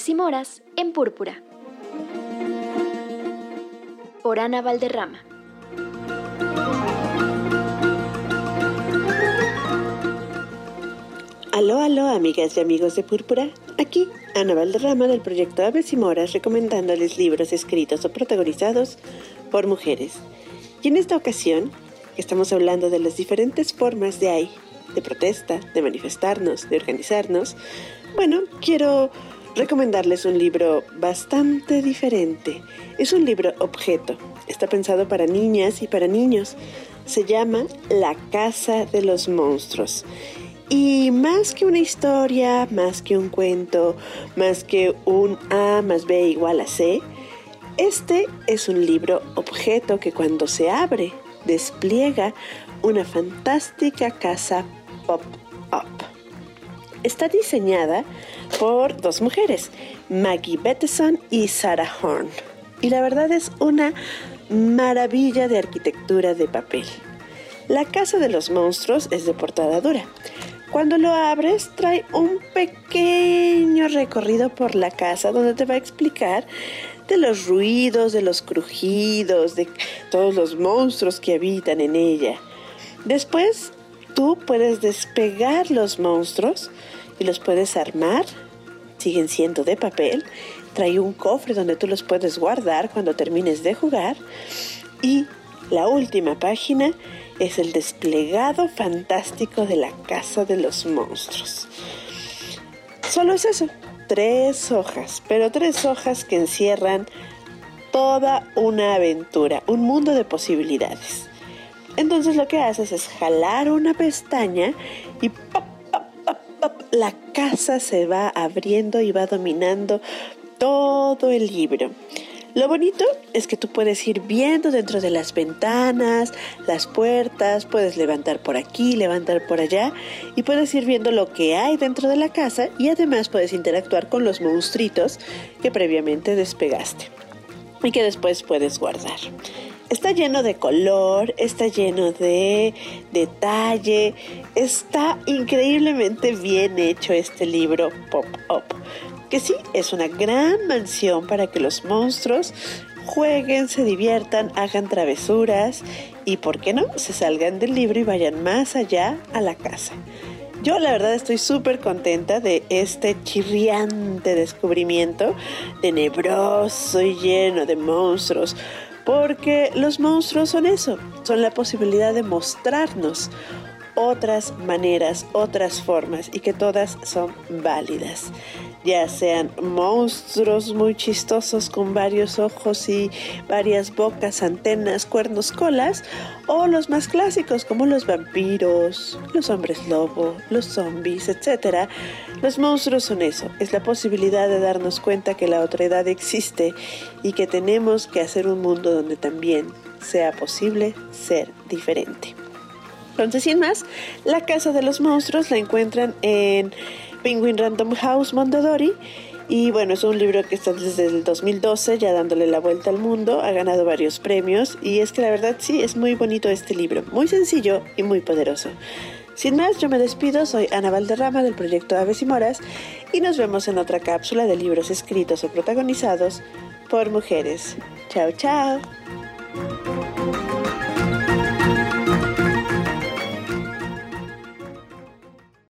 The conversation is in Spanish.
Aves y Moras en Púrpura. Por Ana Valderrama. Aló, aló, amigas y amigos de Púrpura. Aquí, Ana Valderrama del proyecto Aves y Moras recomendándoles libros escritos o protagonizados por mujeres. Y en esta ocasión, estamos hablando de las diferentes formas de hay, de protesta, de manifestarnos, de organizarnos, bueno, quiero recomendarles un libro bastante diferente. Es un libro objeto. Está pensado para niñas y para niños. Se llama La Casa de los Monstruos. Y más que una historia, más que un cuento, más que un A más B igual a C, este es un libro objeto que cuando se abre despliega una fantástica casa pop-up. Está diseñada por dos mujeres, Maggie Bettison y Sarah Horn. Y la verdad es una maravilla de arquitectura de papel. La casa de los monstruos es de portada dura. Cuando lo abres trae un pequeño recorrido por la casa donde te va a explicar de los ruidos, de los crujidos, de todos los monstruos que habitan en ella. Después tú puedes despegar los monstruos y los puedes armar. Siguen siendo de papel. Trae un cofre donde tú los puedes guardar cuando termines de jugar. Y la última página es el desplegado fantástico de la casa de los monstruos. Solo es eso, tres hojas, pero tres hojas que encierran toda una aventura, un mundo de posibilidades. Entonces lo que haces es jalar una pestaña y la casa se va abriendo y va dominando todo el libro. Lo bonito es que tú puedes ir viendo dentro de las ventanas, las puertas, puedes levantar por aquí, levantar por allá y puedes ir viendo lo que hay dentro de la casa y además puedes interactuar con los monstruitos que previamente despegaste y que después puedes guardar. Está lleno de color, está lleno de detalle, está increíblemente bien hecho este libro Pop-Up que sí es una gran mansión para que los monstruos jueguen, se diviertan, hagan travesuras y, ¿por qué no?, se salgan del libro y vayan más allá a la casa. Yo la verdad estoy súper contenta de este chirriante descubrimiento, tenebroso y lleno de monstruos, porque los monstruos son eso, son la posibilidad de mostrarnos otras maneras, otras formas y que todas son válidas ya sean monstruos muy chistosos con varios ojos y varias bocas, antenas, cuernos, colas, o los más clásicos como los vampiros, los hombres lobo, los zombies, etc. Los monstruos son eso, es la posibilidad de darnos cuenta que la otra edad existe y que tenemos que hacer un mundo donde también sea posible ser diferente. Entonces, sin más, la casa de los monstruos la encuentran en Penguin Random House Mondadori. Y bueno, es un libro que está desde el 2012 ya dándole la vuelta al mundo, ha ganado varios premios y es que la verdad sí, es muy bonito este libro, muy sencillo y muy poderoso. Sin más, yo me despido, soy Ana Valderrama del proyecto Aves y Moras y nos vemos en otra cápsula de libros escritos o protagonizados por mujeres. Chao, chao.